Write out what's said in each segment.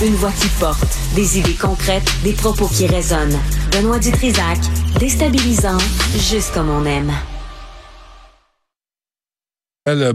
Une voix qui porte, des idées concrètes, des propos qui résonnent. Benoît Dutrisac, déstabilisant, juste comme on aime.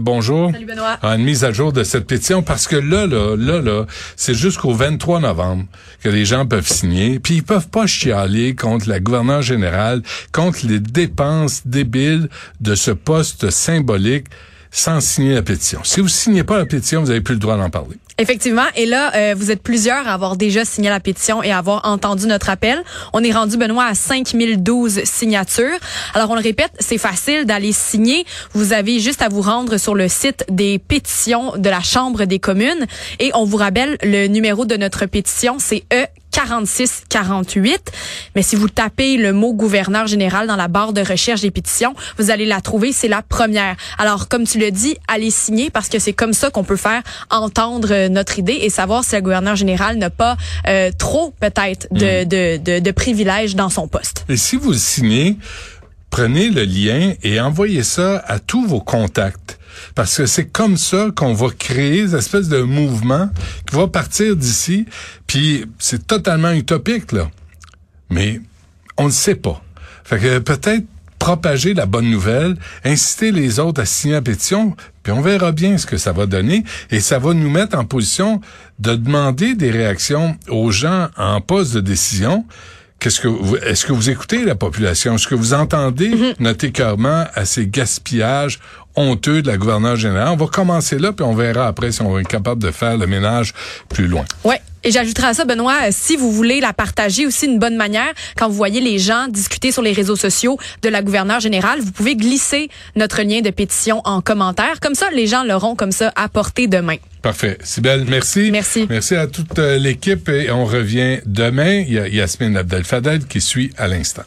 Bonjour. Salut Benoît. une mise à jour de cette pétition parce que là, là, là, là, c'est jusqu'au 23 novembre que les gens peuvent signer. Puis ils peuvent pas chialer contre la gouverneure générale, contre les dépenses débiles de ce poste symbolique sans signer la pétition. Si vous signez pas la pétition, vous avez plus le droit d'en parler. Effectivement. Et là, euh, vous êtes plusieurs à avoir déjà signé la pétition et à avoir entendu notre appel. On est rendu, Benoît, à 5012 signatures. Alors, on le répète, c'est facile d'aller signer. Vous avez juste à vous rendre sur le site des pétitions de la Chambre des communes. Et on vous rappelle, le numéro de notre pétition, c'est E 4648. Mais si vous tapez le mot gouverneur général dans la barre de recherche des pétitions, vous allez la trouver. C'est la première. Alors, comme tu le dis, allez signer parce que c'est comme ça qu'on peut faire entendre notre idée et savoir si le gouverneur général n'a pas euh, trop, peut-être, mm. de, de, de privilèges dans son poste. Et si vous signez, prenez le lien et envoyez ça à tous vos contacts. Parce que c'est comme ça qu'on va créer une espèce de mouvement qui va partir d'ici. Puis c'est totalement utopique, là. Mais on ne sait pas. Fait que peut-être propager la bonne nouvelle, inciter les autres à signer la pétition, puis on verra bien ce que ça va donner et ça va nous mettre en position de demander des réactions aux gens en poste de décision Qu'est-ce que vous, est-ce que vous écoutez la population? Est-ce que vous entendez mm-hmm. notre écœurement à ces gaspillages honteux de la gouverneure générale? On va commencer là, puis on verra après si on être capable de faire le ménage plus loin. Ouais. Et j'ajouterai à ça, Benoît, euh, si vous voulez la partager aussi d'une bonne manière, quand vous voyez les gens discuter sur les réseaux sociaux de la gouverneure générale, vous pouvez glisser notre lien de pétition en commentaire. Comme ça, les gens l'auront comme ça à portée de main. Parfait. Sibelle, merci. Merci. Merci à toute euh, l'équipe et on revient demain. Il y a Yasmine Abdel-Fadel qui suit à l'instant.